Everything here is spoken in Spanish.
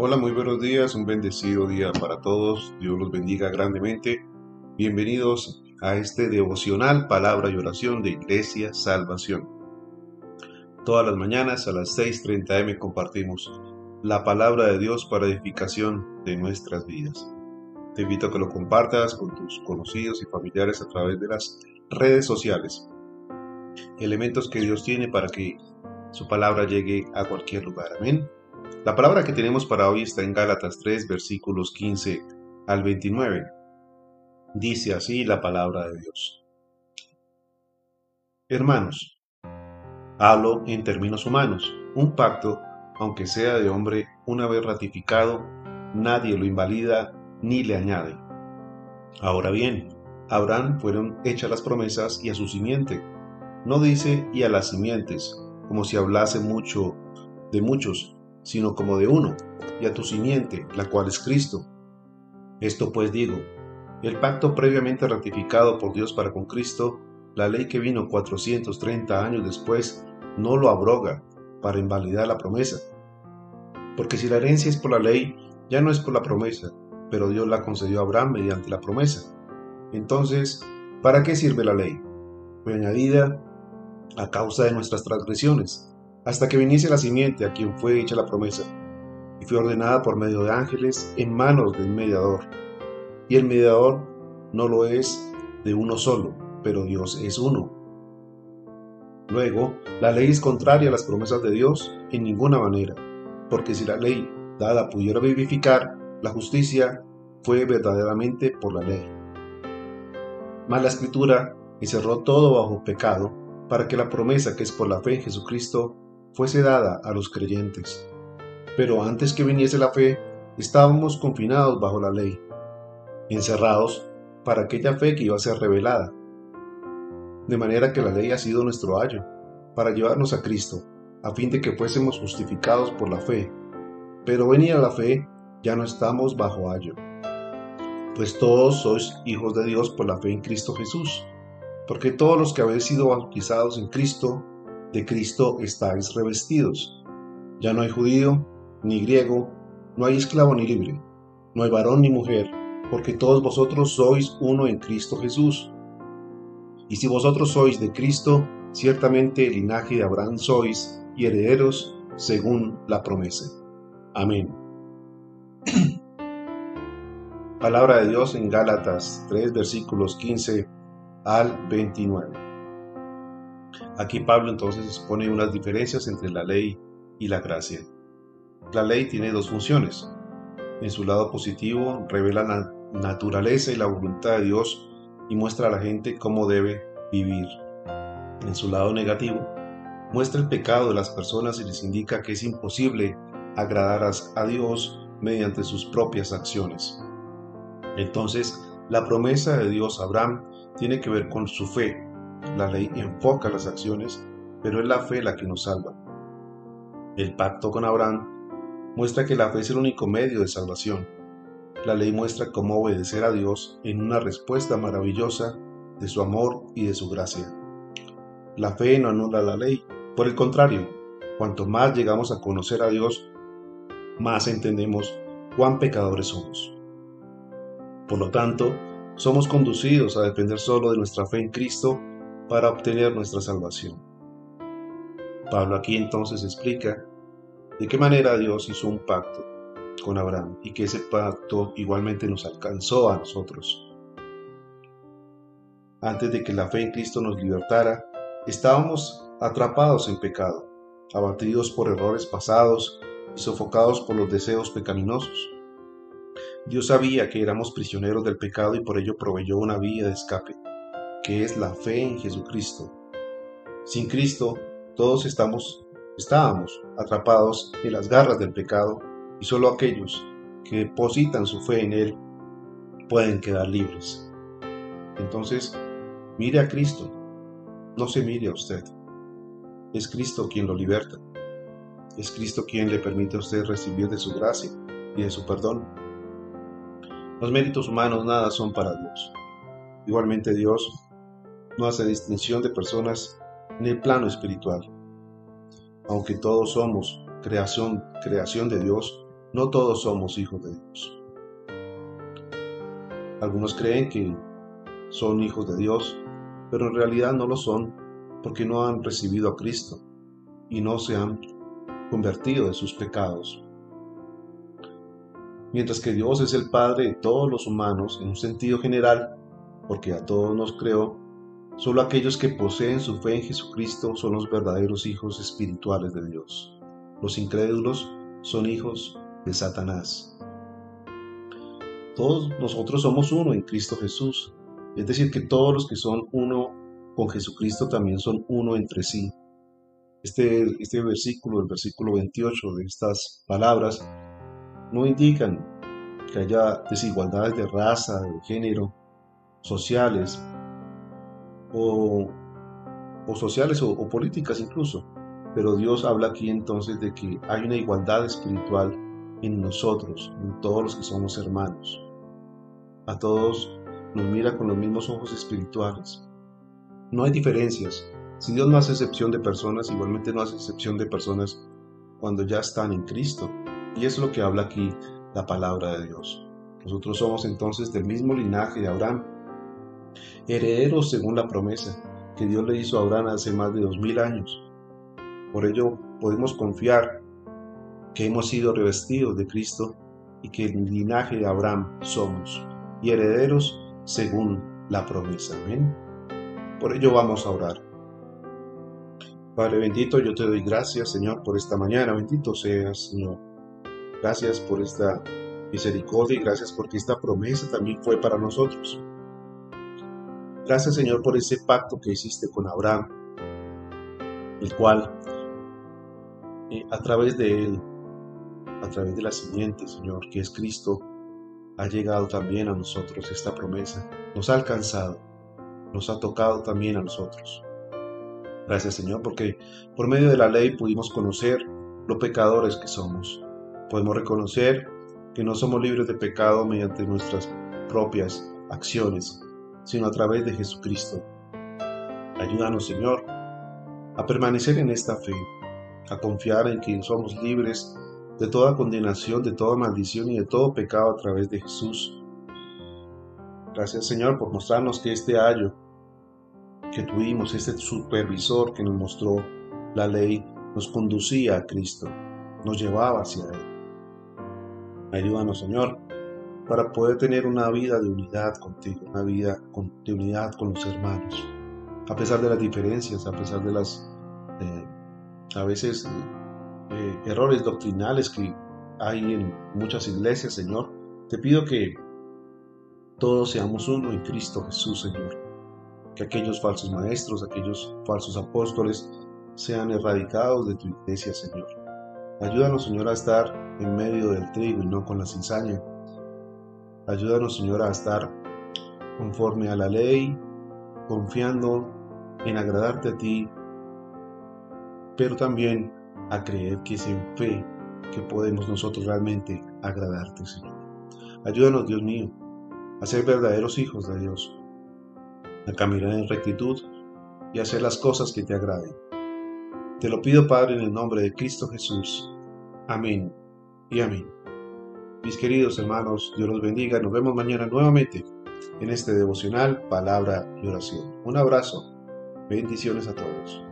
Hola, muy buenos días, un bendecido día para todos. Dios los bendiga grandemente. Bienvenidos a este devocional Palabra y Oración de Iglesia Salvación. Todas las mañanas a las 6.30 am compartimos la palabra de Dios para edificación de nuestras vidas. Te invito a que lo compartas con tus conocidos y familiares a través de las redes sociales. Elementos que Dios tiene para que su palabra llegue a cualquier lugar. Amén. La palabra que tenemos para hoy está en Gálatas 3, versículos 15 al 29. Dice así la palabra de Dios. Hermanos, hablo en términos humanos. Un pacto, aunque sea de hombre una vez ratificado, nadie lo invalida ni le añade. Ahora bien, a Abraham fueron hechas las promesas y a su simiente. No dice y a las simientes, como si hablase mucho de muchos, sino como de uno, y a tu simiente, la cual es Cristo. Esto pues digo, el pacto previamente ratificado por Dios para con Cristo, la ley que vino 430 años después, no lo abroga para invalidar la promesa. Porque si la herencia es por la ley, ya no es por la promesa, pero Dios la concedió a Abraham mediante la promesa. Entonces, ¿para qué sirve la ley? Fue añadida a causa de nuestras transgresiones hasta que viniese la simiente a quien fue hecha la promesa, y fue ordenada por medio de ángeles en manos del mediador. Y el mediador no lo es de uno solo, pero Dios es uno. Luego, la ley es contraria a las promesas de Dios en ninguna manera, porque si la ley dada pudiera vivificar, la justicia fue verdaderamente por la ley. Mas la escritura encerró todo bajo pecado, para que la promesa que es por la fe en Jesucristo fuese dada a los creyentes. Pero antes que viniese la fe, estábamos confinados bajo la ley, encerrados para aquella fe que iba a ser revelada. De manera que la ley ha sido nuestro ayo, para llevarnos a Cristo, a fin de que fuésemos justificados por la fe. Pero venida la fe, ya no estamos bajo ayo. Pues todos sois hijos de Dios por la fe en Cristo Jesús, porque todos los que habéis sido bautizados en Cristo, de Cristo estáis revestidos. Ya no hay judío ni griego, no hay esclavo ni libre, no hay varón ni mujer, porque todos vosotros sois uno en Cristo Jesús. Y si vosotros sois de Cristo, ciertamente el linaje de Abraham sois y herederos según la promesa. Amén. Palabra de Dios en Gálatas 3 versículos 15 al 29. Aquí Pablo entonces expone unas diferencias entre la ley y la gracia. La ley tiene dos funciones. En su lado positivo revela la naturaleza y la voluntad de Dios y muestra a la gente cómo debe vivir. En su lado negativo, muestra el pecado de las personas y les indica que es imposible agradar a Dios mediante sus propias acciones. Entonces, la promesa de Dios a Abraham tiene que ver con su fe, la ley enfoca las acciones, pero es la fe la que nos salva. El pacto con Abraham muestra que la fe es el único medio de salvación. La ley muestra cómo obedecer a Dios en una respuesta maravillosa de su amor y de su gracia. La fe no anula la ley, por el contrario, cuanto más llegamos a conocer a Dios, más entendemos cuán pecadores somos. Por lo tanto, somos conducidos a depender solo de nuestra fe en Cristo para obtener nuestra salvación. Pablo aquí entonces explica de qué manera Dios hizo un pacto con Abraham y que ese pacto igualmente nos alcanzó a nosotros. Antes de que la fe en Cristo nos libertara, estábamos atrapados en pecado, abatidos por errores pasados y sofocados por los deseos pecaminosos. Dios sabía que éramos prisioneros del pecado y por ello proveyó una vía de escape que es la fe en Jesucristo. Sin Cristo, todos estamos, estábamos atrapados en las garras del pecado y solo aquellos que depositan su fe en Él pueden quedar libres. Entonces, mire a Cristo, no se mire a usted. Es Cristo quien lo liberta. Es Cristo quien le permite a usted recibir de su gracia y de su perdón. Los méritos humanos nada son para Dios. Igualmente Dios no hace distinción de personas en el plano espiritual. Aunque todos somos creación, creación de Dios, no todos somos hijos de Dios. Algunos creen que son hijos de Dios, pero en realidad no lo son porque no han recibido a Cristo y no se han convertido de sus pecados. Mientras que Dios es el Padre de todos los humanos en un sentido general, porque a todos nos creó, solo aquellos que poseen su fe en Jesucristo son los verdaderos hijos espirituales de Dios. Los incrédulos son hijos de Satanás. Todos nosotros somos uno en Cristo Jesús, es decir, que todos los que son uno con Jesucristo también son uno entre sí. Este, este versículo, el versículo 28 de estas palabras, no indican que haya desigualdades de raza, de género, sociales, o, sociales o políticas incluso. Pero Dios habla aquí entonces de que hay una igualdad espiritual en nosotros, en todos los que somos hermanos. A todos nos mira con los mismos ojos espirituales. No hay diferencias. Si Dios no hace excepción de personas, igualmente no hace excepción de personas cuando ya están en Cristo. Y es lo que habla aquí la palabra de Dios. Nosotros somos entonces del mismo linaje de Abraham, herederos según la promesa que Dios le hizo a Abraham hace más de dos mil años. Por ello podemos confiar que hemos sido revestidos de Cristo y que el linaje de Abraham somos y herederos según la promesa. Por ello vamos a orar. Padre bendito, yo te doy gracias, Señor, por esta mañana. Bendito seas, Señor. Gracias por esta misericordia y gracias porque esta promesa también fue para nosotros. Gracias, Señor, por ese pacto que hiciste con Abraham, el cual, eh, a través de él, a través de la simiente, Señor, que es Cristo, ha llegado también a nosotros esta promesa. Nos ha alcanzado nos ha tocado también a nosotros. Gracias Señor, porque por medio de la ley pudimos conocer lo pecadores que somos. Podemos reconocer que no somos libres de pecado mediante nuestras propias acciones, sino a través de Jesucristo. Ayúdanos Señor a permanecer en esta fe, a confiar en que somos libres de toda condenación, de toda maldición y de todo pecado a través de Jesús Gracias Señor por mostrarnos que este año que tuvimos, este supervisor que nos mostró la ley, nos conducía a Cristo, nos llevaba hacia Él. Ayúdanos Señor para poder tener una vida de unidad contigo, una vida de unidad con los hermanos, a pesar de las diferencias, a pesar de las eh, a veces eh, errores doctrinales que hay en muchas iglesias, Señor. Te pido que todos seamos uno en Cristo Jesús, Señor. Que aquellos falsos maestros, aquellos falsos apóstoles sean erradicados de tu iglesia, Señor. Ayúdanos, Señor, a estar en medio del trigo y no con la cizaña. Ayúdanos, Señor, a estar conforme a la ley, confiando en agradarte a ti, pero también a creer que es en fe que podemos nosotros realmente agradarte, Señor. Ayúdanos, Dios mío, a ser verdaderos hijos de Dios, a caminar en rectitud y a hacer las cosas que te agraden. Te lo pido, Padre, en el nombre de Cristo Jesús. Amén y amén. Mis queridos hermanos, Dios los bendiga. Nos vemos mañana nuevamente en este devocional Palabra y Oración. Un abrazo. Bendiciones a todos.